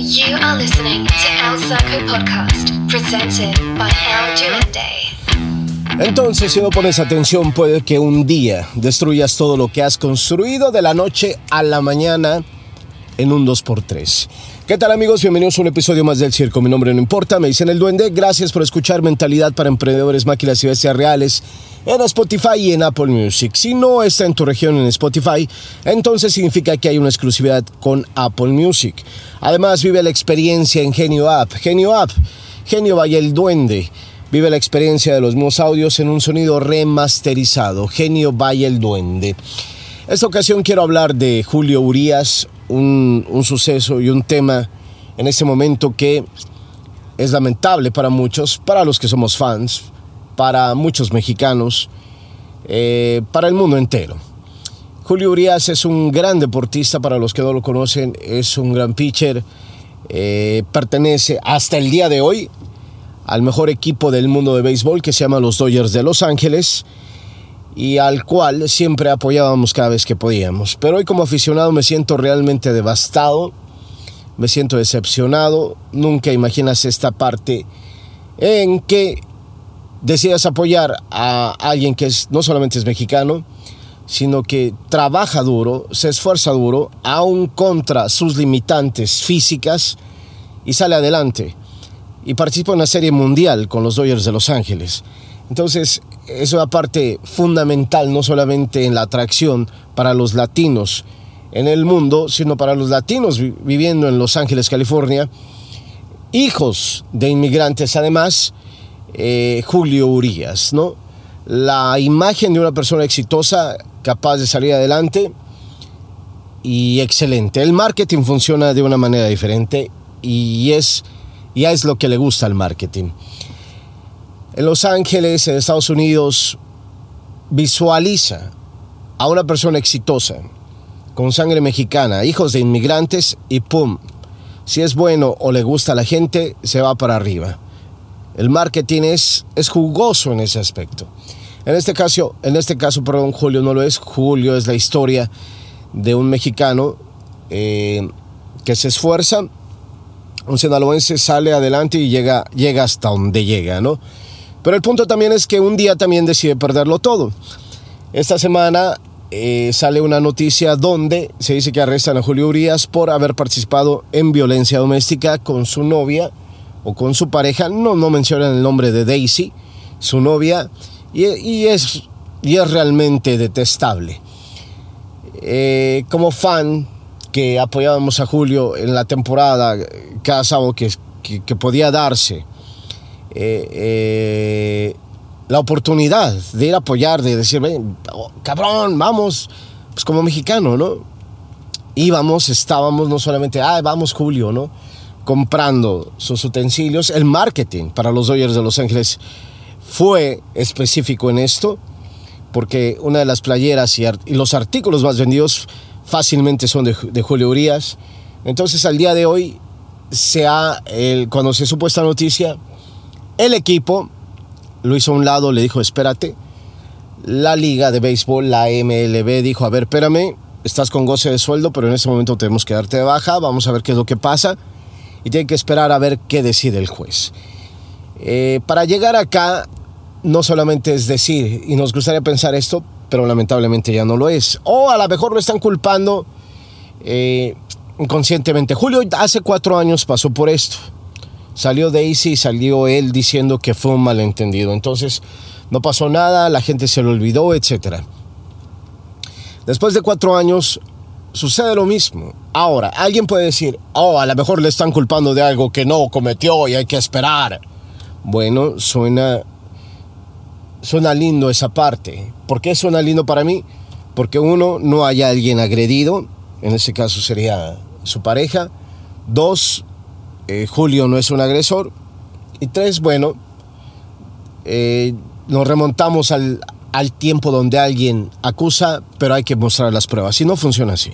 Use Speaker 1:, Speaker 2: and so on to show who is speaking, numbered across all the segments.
Speaker 1: You are listening to El Saco Podcast, presented by El Duende.
Speaker 2: Entonces, si no pones atención, puede que un día destruyas todo lo que has construido de la noche a la mañana en un 2x3. ¿Qué tal amigos? Bienvenidos a un episodio más del Circo. Mi nombre no importa, me dicen el duende. Gracias por escuchar Mentalidad para Emprendedores, Máquinas y Bestias Reales en Spotify y en Apple Music. Si no está en tu región en Spotify, entonces significa que hay una exclusividad con Apple Music. Además, vive la experiencia en Genio App. Genio App, Genio Vaya el Duende. Vive la experiencia de los mismos audios en un sonido remasterizado. Genio Vaya el Duende. Esta ocasión quiero hablar de Julio Urias, un, suceso y un tema en este momento que es lamentable para muchos, para los que somos fans, para muchos mexicanos, eh, para el mundo entero. Julio Urias es un gran deportista, para los que no lo conocen, es un gran pitcher, eh, pertenece hasta el día de hoy al mejor equipo del mundo de béisbol que se llama los Dodgers de Los Ángeles y al cual siempre apoyábamos cada vez que podíamos. Pero hoy como aficionado me siento realmente devastado, me siento decepcionado, nunca imaginas esta parte en que decidas apoyar a alguien que es, no solamente es mexicano, sino que trabaja duro, se esfuerza duro, aún contra sus limitantes físicas y sale adelante. Y participa en una serie mundial con los Dodgers de Los Ángeles. Entonces, es una parte fundamental, no solamente en la atracción para los latinos en el mundo, sino para los latinos viviendo en Los Ángeles, California, hijos de inmigrantes además, eh, Julio Urias, ¿no? La imagen de una persona exitosa, capaz de salir adelante y excelente. El marketing funciona de una manera diferente y es, ya es lo que le gusta al marketing. En Los Ángeles, en Estados Unidos, visualiza a una persona exitosa, con sangre mexicana, hijos de inmigrantes y ¡pum! Si es bueno o le gusta a la gente, se va para arriba. El marketing es, es jugoso en ese aspecto. En este caso, en este caso, perdón, Julio no lo es. Julio es la historia de un mexicano eh, que se esfuerza, un sinaloense sale adelante y llega, llega hasta donde llega, ¿no? Pero el punto también es que un día también decide perderlo todo. Esta semana eh, sale una noticia donde se dice que arrestan a Julio Urias por haber participado en violencia doméstica con su novia o con su pareja, no, no mencionan el nombre de Daisy, su novia, y, es, y es realmente detestable. Eh, como fan que apoyábamos a Julio en la temporada, cada sábado que, que, podía darse eh, eh, la oportunidad de ir a apoyar, de decir, oh, cabrón, vamos, pues como mexicano, ¿no? Íbamos, estábamos, no solamente, ah, vamos Julio, ¿no? comprando sus utensilios. El marketing para los Dodgers de Los Ángeles fue específico en esto, porque una de las playeras y, los artículos más vendidos fácilmente son de, Julio Urias. Entonces al día de hoy, se ha, cuando se supo esta noticia, el equipo lo hizo a un lado, le dijo, espérate. La liga de béisbol, la MLB, dijo, a ver, espérame, estás con goce de sueldo, pero en este momento tenemos que darte de baja, vamos a ver qué es lo que pasa y tiene que esperar a ver qué decide el juez. Eh, para llegar acá, no solamente es decir, y nos gustaría pensar esto, pero lamentablemente ya no lo es. O a lo mejor lo están culpando eh, inconscientemente. Julio hace cuatro años pasó por esto. Salió Daisy y salió él diciendo que fue un malentendido. Entonces no pasó nada, la gente se lo olvidó, etc. Después de cuatro años, sucede lo mismo. Ahora, alguien puede decir, oh, a lo mejor le están culpando de algo que no cometió y hay que esperar. Bueno, suena, suena lindo esa parte. ¿Por qué suena lindo para mí? Porque uno, no haya alguien agredido, en ese caso sería su pareja. Dos, eh, Julio no es un agresor. Y tres, bueno, eh, nos remontamos al, al tiempo donde alguien acusa, pero hay que mostrar las pruebas. Y no funciona así.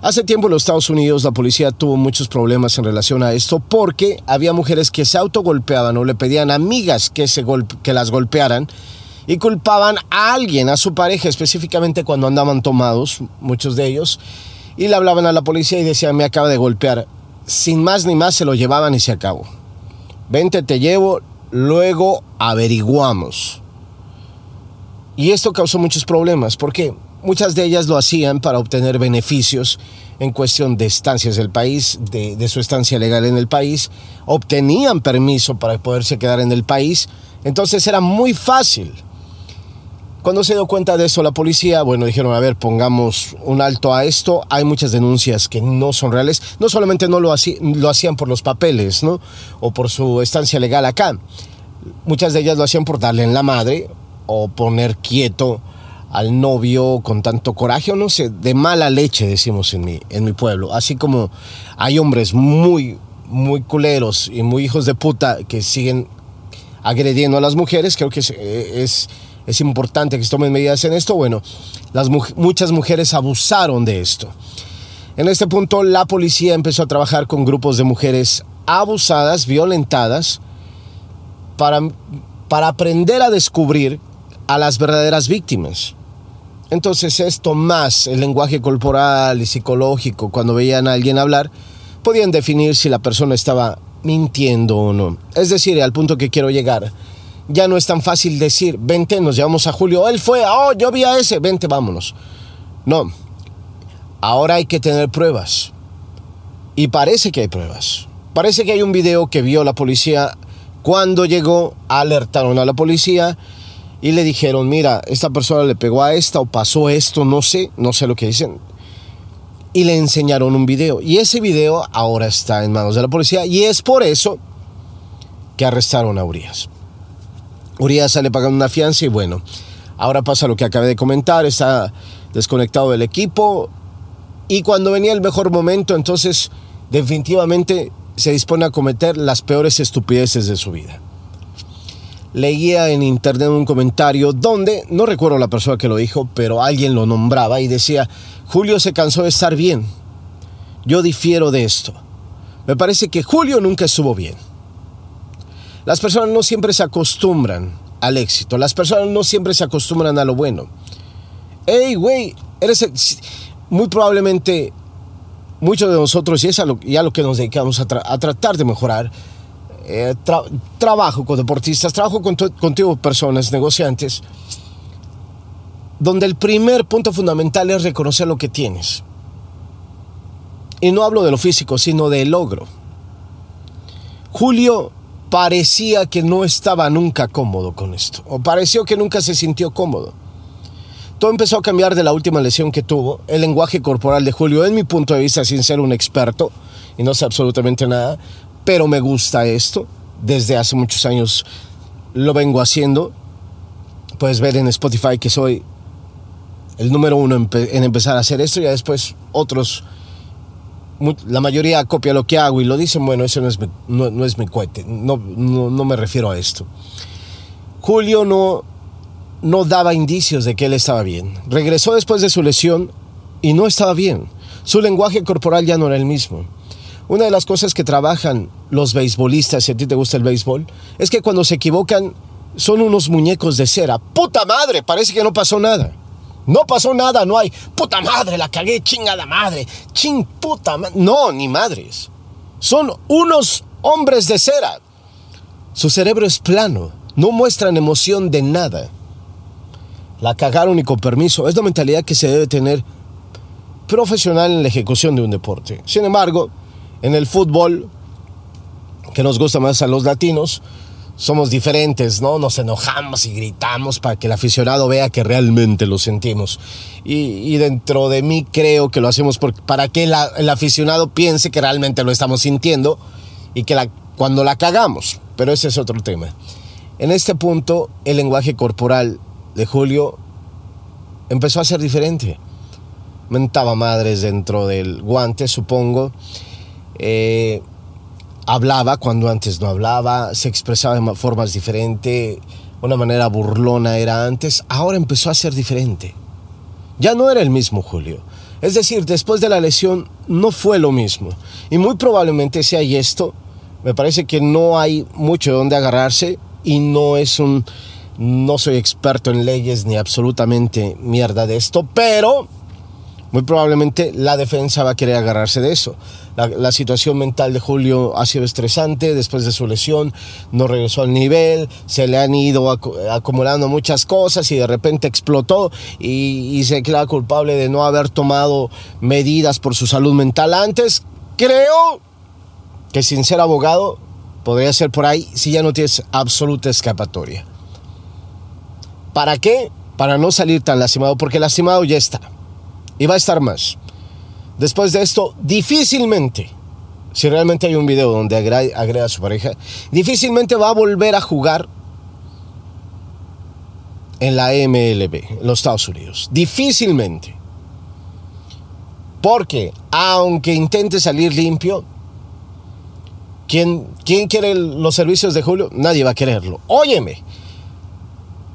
Speaker 2: Hace tiempo en los Estados Unidos la policía tuvo muchos problemas en relación a esto porque había mujeres que se autogolpeaban o le pedían amigas que, se que las golpearan y culpaban a alguien, a su pareja específicamente cuando andaban tomados, muchos de ellos, y le hablaban a la policía y decían me acaba de golpear sin más ni más se lo llevaban y se acabó. Vente, te llevo, luego averiguamos. Y esto causó muchos problemas porque muchas de ellas lo hacían para obtener beneficios en cuestión de estancias del país, de, de, su estancia legal en el país, obtenían permiso para poderse quedar en el país, entonces era muy fácil. Cuando se dio cuenta de eso la policía, bueno, dijeron, a ver, pongamos un alto a esto, hay muchas denuncias que no son reales, no solamente no lo, lo hacían por los papeles, ¿no? O por su estancia legal acá, muchas de ellas lo hacían por darle en la madre o poner quieto al novio con tanto coraje o no sé, de mala leche decimos en mi, en mi pueblo. Así como hay hombres muy, muy culeros y muy hijos de puta que siguen agrediendo a las mujeres, creo que es, es, es importante que se tomen medidas en esto. Bueno, las, muchas mujeres abusaron de esto. En este punto la policía empezó a trabajar con grupos de mujeres abusadas, violentadas, para, para aprender a descubrir a las verdaderas víctimas. Entonces esto más el lenguaje corporal y psicológico, cuando veían a alguien hablar, podían definir si la persona estaba mintiendo o no. Es decir, al punto que quiero llegar, ya no es tan fácil decir, vente, nos llevamos a Julio, él fue, oh, yo vi a ese, vente, vámonos. No, ahora hay que tener pruebas. Y parece que hay pruebas. Parece que hay un video que vio la policía cuando llegó, alertaron a la policía y le dijeron, mira, esta persona le pegó a esta o pasó esto, no sé, no sé lo que dicen. Y le enseñaron un video. Y ese video ahora está en manos de la policía y es por eso que arrestaron a Urias. Urias sale pagando una fianza y bueno, ahora pasa lo que acabé de comentar, está desconectado del equipo y cuando venía el mejor momento, entonces definitivamente se dispone a cometer las peores estupideces de su vida leía en internet un comentario donde, no recuerdo la persona que lo dijo, pero alguien lo nombraba y decía, Julio se cansó de estar bien. Yo difiero de esto. Me parece que Julio nunca estuvo bien. Las personas no siempre se acostumbran al éxito, las personas no siempre se acostumbran a lo bueno. Hey, güey, eres muy probablemente muchos de nosotros, y es a lo, que nos dedicamos a, a tratar de mejorar, eh, trabajo con deportistas, trabajo con contigo personas, negociantes, donde el primer punto fundamental es reconocer lo que tienes. Y no hablo de lo físico, sino del logro. Julio parecía que no estaba nunca cómodo con esto, o pareció que nunca se sintió cómodo. Todo empezó a cambiar de la última lesión que tuvo. El lenguaje corporal de Julio, en mi punto de vista, sin ser un experto, y no sé absolutamente nada, pero me gusta esto. Desde hace muchos años lo vengo haciendo. Puedes ver en Spotify que soy el número uno en, empezar a hacer esto y después otros, la mayoría copia lo que hago y lo dicen, bueno, eso no es, no, es mi cohete, no, no, me refiero a esto. Julio no, no daba indicios de que él estaba bien. Regresó después de su lesión y no estaba bien. Su lenguaje corporal ya no era el mismo. Una de las cosas que trabajan los beisbolistas, si a ti te gusta el béisbol, es que cuando se equivocan son unos muñecos de cera. ¡Puta madre! Parece que no pasó nada. No pasó nada, no hay. ¡Puta madre! La cagué, chingada madre. ¡Ching puta madre! No, ni madres. Son unos hombres de cera. Su cerebro es plano. No muestran emoción de nada. La cagaron y con permiso. Es la mentalidad que se debe tener profesional en la ejecución de un deporte. Sin embargo, en el fútbol, que nos gusta más a los latinos, somos diferentes, ¿no? Nos enojamos y gritamos para que el aficionado vea que realmente lo sentimos. Y, dentro de mí creo que lo hacemos para que el aficionado piense que realmente lo estamos sintiendo y que la, cuando la cagamos. Pero ese es otro tema. En este punto, el lenguaje corporal de Julio empezó a ser diferente. Mentaba madres dentro del guante, supongo eh, hablaba cuando antes no hablaba, se expresaba de formas diferentes, una manera burlona era antes, ahora empezó a ser diferente. Ya no era el mismo Julio. Es decir, después de la lesión no fue lo mismo. Y muy probablemente si hay esto, me parece que no hay mucho de donde agarrarse y no es un... No soy experto en leyes ni absolutamente mierda de esto, pero muy probablemente la defensa va a querer agarrarse de eso. La, situación mental de Julio ha sido estresante después de su lesión, no regresó al nivel, se le han ido acumulando muchas cosas y de repente explotó y, y se queda culpable de no haber tomado medidas por su salud mental antes. Creo que sin ser abogado podría ser por ahí si ya no tienes absoluta escapatoria. ¿Para qué? Para no salir tan lastimado, porque lastimado ya está y va a estar más. Después de esto, difícilmente, si realmente hay un video donde agrega, a su pareja, difícilmente va a volver a jugar en la MLB, en los Estados Unidos. Difícilmente. Porque aunque intente salir limpio, ¿quién, ¿quién quiere los servicios de Julio? Nadie va a quererlo. Óyeme,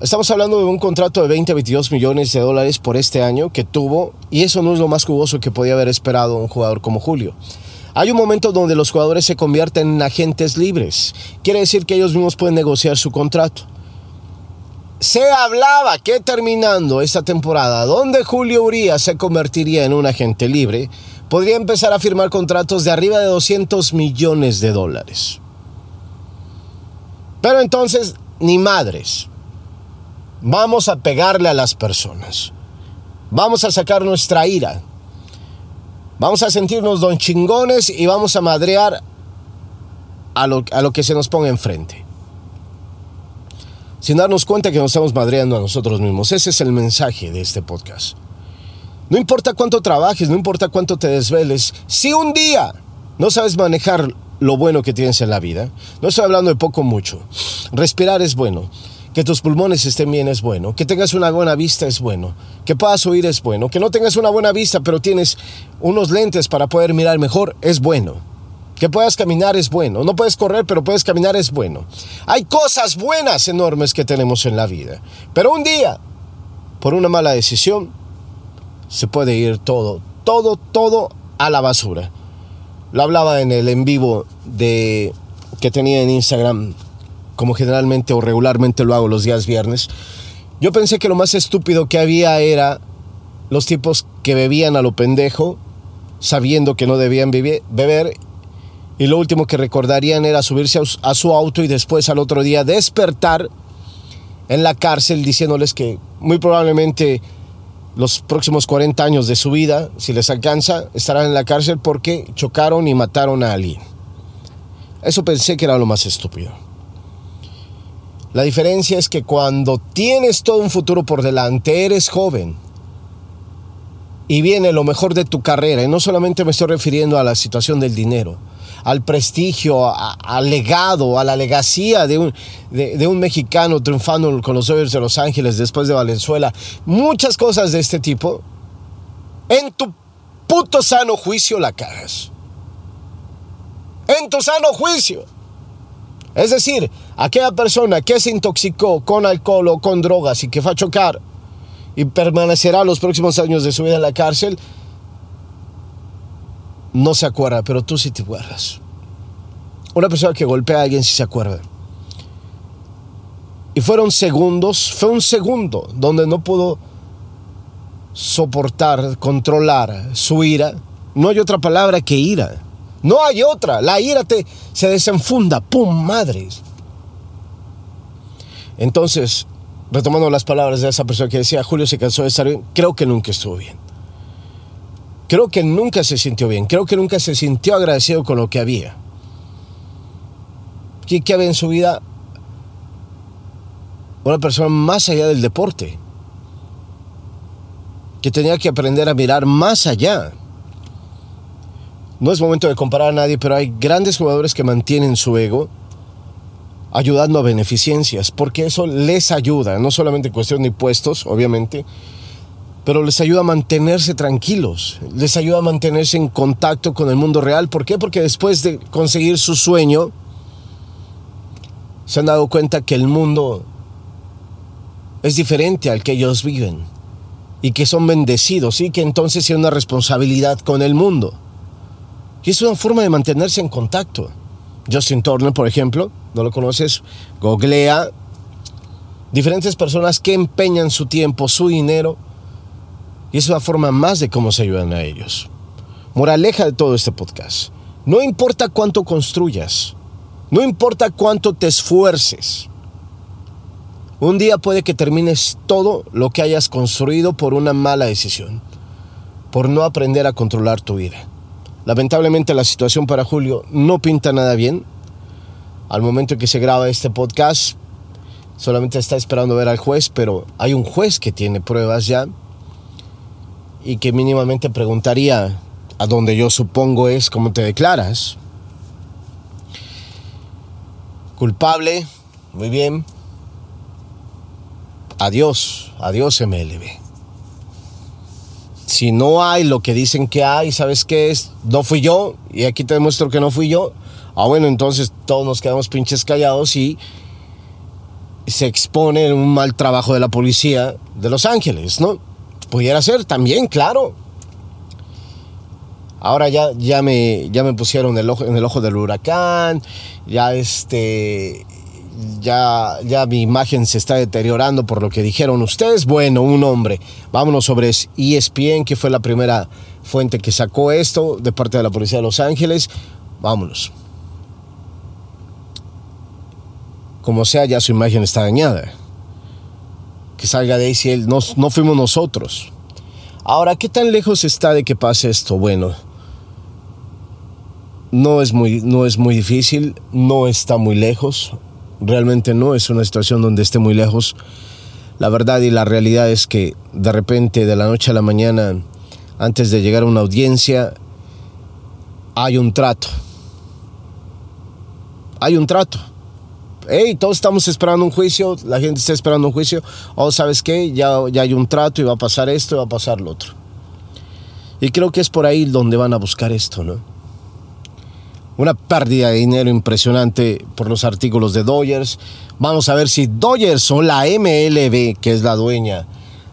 Speaker 2: Estamos hablando de un contrato de 20 a 22 millones de dólares por este año que tuvo y eso no es lo más jugoso que podía haber esperado un jugador como Julio. Hay un momento donde los jugadores se convierten en agentes libres. Quiere decir que ellos mismos pueden negociar su contrato. Se hablaba que terminando esta temporada, donde Julio Urias se convertiría en un agente libre, podría empezar a firmar contratos de arriba de 200 millones de dólares. Pero entonces, ni madres. Vamos a pegarle a las personas. Vamos a sacar nuestra ira. Vamos a sentirnos don chingones y vamos a madrear a lo, a lo que se nos ponga enfrente. Sin darnos cuenta que nos estamos madreando a nosotros mismos. Ese es el mensaje de este podcast. No importa cuánto trabajes, no importa cuánto te desveles, si un día no sabes manejar lo bueno que tienes en la vida, no estoy hablando de poco mucho, respirar es bueno, que tus pulmones estén bien es bueno, que tengas una buena vista es bueno, que puedas oír es bueno, que no tengas una buena vista pero tienes unos lentes para poder mirar mejor es bueno. Que puedas caminar es bueno. No puedes correr, pero puedes caminar es bueno. Hay cosas buenas enormes que tenemos en la vida. Pero un día, por una mala decisión, se puede ir todo, todo, todo a la basura. Lo hablaba en el en vivo de, que tenía en Instagram como generalmente o regularmente lo hago los días viernes, yo pensé que lo más estúpido que había era los tipos que bebían a lo pendejo, sabiendo que no debían beber, y lo último que recordarían era subirse a su auto y después al otro día despertar en la cárcel diciéndoles que muy probablemente los próximos 40 años de su vida, si les alcanza, estarán en la cárcel porque chocaron y mataron a alguien. Eso pensé que era lo más estúpido. La diferencia es que cuando tienes todo un futuro por delante, eres joven y viene lo mejor de tu carrera, y no solamente me estoy refiriendo a la situación del dinero, al prestigio, al legado, a la legacía de un, de, un mexicano triunfando con los Dodgers de Los Ángeles después de Valenzuela, muchas cosas de este tipo, en tu puto sano juicio la cagas. En tu sano juicio. Es decir, aquella persona que se intoxicó con alcohol o con drogas y que fue a chocar y permanecerá los próximos años de su vida en la cárcel, no se acuerda, pero tú sí te acuerdas. Una persona que golpea a alguien sí se acuerda. Y fueron segundos, fue un segundo donde no pudo soportar, controlar su ira. No hay otra palabra que ira. No hay otra. La ira te, se desenfunda. ¡Pum! Madres. Entonces, retomando las palabras de esa persona que decía, Julio se cansó de estar bien, creo que nunca estuvo bien. Creo que nunca se sintió bien. Creo que nunca se sintió agradecido con lo que había. ¿Qué, qué había en su vida? Una persona más allá del deporte. Que tenía que aprender a mirar más allá no es momento de comparar a nadie, pero hay grandes jugadores que mantienen su ego ayudando a beneficencias, porque eso les ayuda, no solamente en cuestión de impuestos, obviamente, pero les ayuda a mantenerse tranquilos, les ayuda a mantenerse en contacto con el mundo real. ¿Por qué? Porque después de conseguir su sueño, se han dado cuenta que el mundo es diferente al que ellos viven y que son bendecidos y que entonces tienen una responsabilidad con el mundo. Y es una forma de mantenerse en contacto. Justin Turner, por ejemplo, no lo conoces, googlea diferentes personas que empeñan su tiempo, su dinero Y es una forma más de cómo se ayudan a ellos. Moraleja de todo este podcast. No importa cuánto construyas, no importa cuánto te esfuerces. Un día puede que termines todo lo que hayas construido por una mala decisión, por no aprender a controlar tu vida. Lamentablemente la situación para Julio no pinta nada bien. Al momento en que se graba este podcast, solamente está esperando ver al juez, pero hay un juez que tiene pruebas ya y que mínimamente preguntaría a donde yo supongo es cómo te declaras. Culpable, muy bien. Adiós, adiós MLB. Si no hay lo que dicen que hay, ¿sabes qué es? No fui yo, y aquí te demuestro que no fui yo. Ah, bueno, entonces todos nos quedamos pinches callados y se expone un mal trabajo de la policía de Los Ángeles, ¿no? Pudiera ser también, claro. Ahora ya, ya, me, ya me pusieron el ojo, en el ojo del huracán, ya este, ya, ya mi imagen se está deteriorando por lo que dijeron ustedes. Bueno, un hombre. Vámonos sobre ESPN, que fue la primera fuente que sacó esto de parte de la Policía de Los Ángeles. Vámonos. Como sea, ya su imagen está dañada que salga de ahí si él no, no fuimos nosotros. Ahora, ¿qué tan lejos está de que pase esto? Bueno, no es muy, no es muy difícil, no está muy lejos, realmente no es una situación donde esté muy lejos. La verdad y la realidad es que de repente, de la noche a la mañana, antes de llegar a una audiencia, hay un trato. Hay un trato hey, todos estamos esperando un juicio, la gente está esperando un juicio, o oh, sabes qué, ya, ya hay un trato y va a pasar esto y va a pasar lo otro. Y creo que es por ahí donde van a buscar esto, ¿no? Una pérdida de dinero impresionante por los artículos de Dodgers. Vamos a ver si Dodgers o la MLB, que es la dueña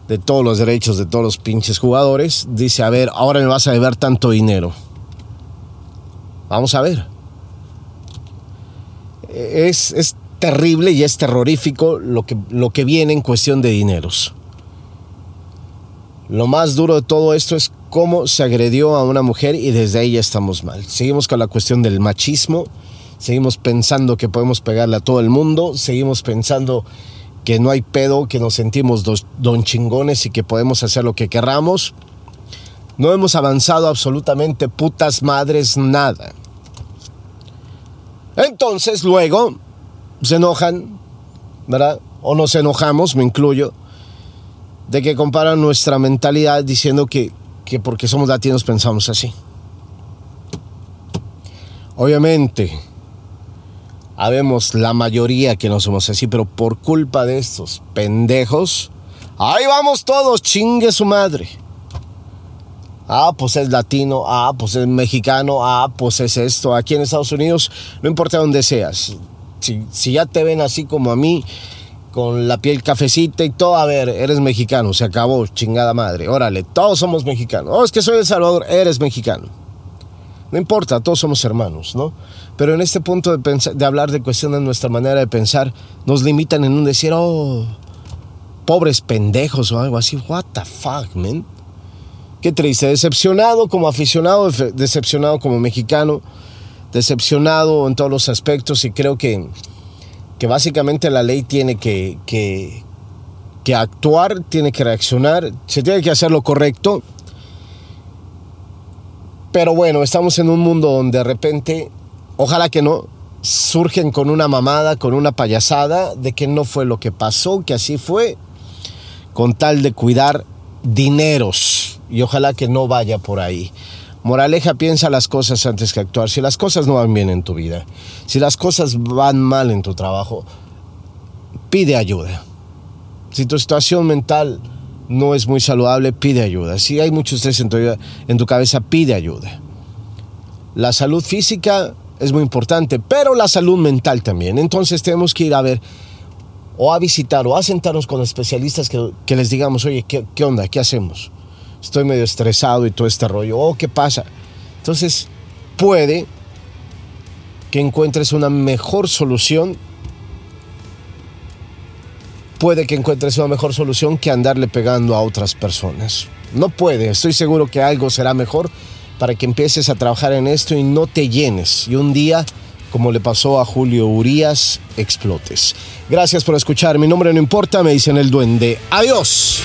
Speaker 2: de todos los derechos de todos los pinches jugadores, dice, a ver, ahora me vas a deber tanto dinero. Vamos a ver. Es, es terrible y es terrorífico lo que, lo que viene en cuestión de dineros. Lo más duro de todo esto es cómo se agredió a una mujer y desde ahí ya estamos mal. Seguimos con la cuestión del machismo, seguimos pensando que podemos pegarle a todo el mundo, seguimos pensando que no hay pedo, que nos sentimos don chingones y que podemos hacer lo que querramos. No hemos avanzado absolutamente putas madres nada. Entonces luego se enojan, ¿verdad? O nos enojamos, me incluyo, de que comparan nuestra mentalidad diciendo que, que porque somos latinos pensamos así. Obviamente, habemos la mayoría que no somos así, pero por culpa de estos pendejos, ahí vamos todos, chingue su madre. Ah, pues es latino, ah, pues es mexicano, ah, pues es esto. Aquí en Estados Unidos, no importa dónde seas, si, ya te ven así como a mí, con la piel cafecita y todo, a ver, eres mexicano, se acabó, chingada madre, órale, todos somos mexicanos. Oh, es que soy de Salvador, eres mexicano. No importa, todos somos hermanos, ¿no? Pero en este punto de, de hablar de cuestiones nuestra manera de pensar, nos limitan en un decir, oh, pobres pendejos o algo así. What the fuck, man? Qué triste, decepcionado como aficionado, decepcionado como mexicano decepcionado en todos los aspectos y creo que, que básicamente la ley tiene que, que, que actuar, tiene que reaccionar, se tiene que hacer lo correcto. Pero bueno, estamos en un mundo donde de repente, ojalá que no, surgen con una mamada, con una payasada de que no fue lo que pasó, que así fue, con tal de cuidar dineros. Y ojalá que no vaya por ahí. Moraleja, piensa las cosas antes que actuar. Si las cosas no van bien en tu vida, si las cosas van mal en tu trabajo, pide ayuda. Si tu situación mental no es muy saludable, pide ayuda. Si hay mucho estrés en tu, en tu cabeza, pide ayuda. La salud física es muy importante, pero la salud mental también. Entonces tenemos que ir a ver o a visitar o a sentarnos con especialistas que, les digamos, oye, ¿qué, ¿qué onda? ¿Qué hacemos? Estoy medio estresado y todo este rollo. Oh, ¿qué pasa? Entonces, puede que encuentres una mejor solución. Puede que encuentres una mejor solución que andarle pegando a otras personas. no puede. Estoy seguro que algo será mejor para que empieces a trabajar en esto y no te llenes. Y un día, como le pasó a Julio Urias, explotes. Gracias por escuchar. Mi nombre no importa, me dicen el duende. Adiós.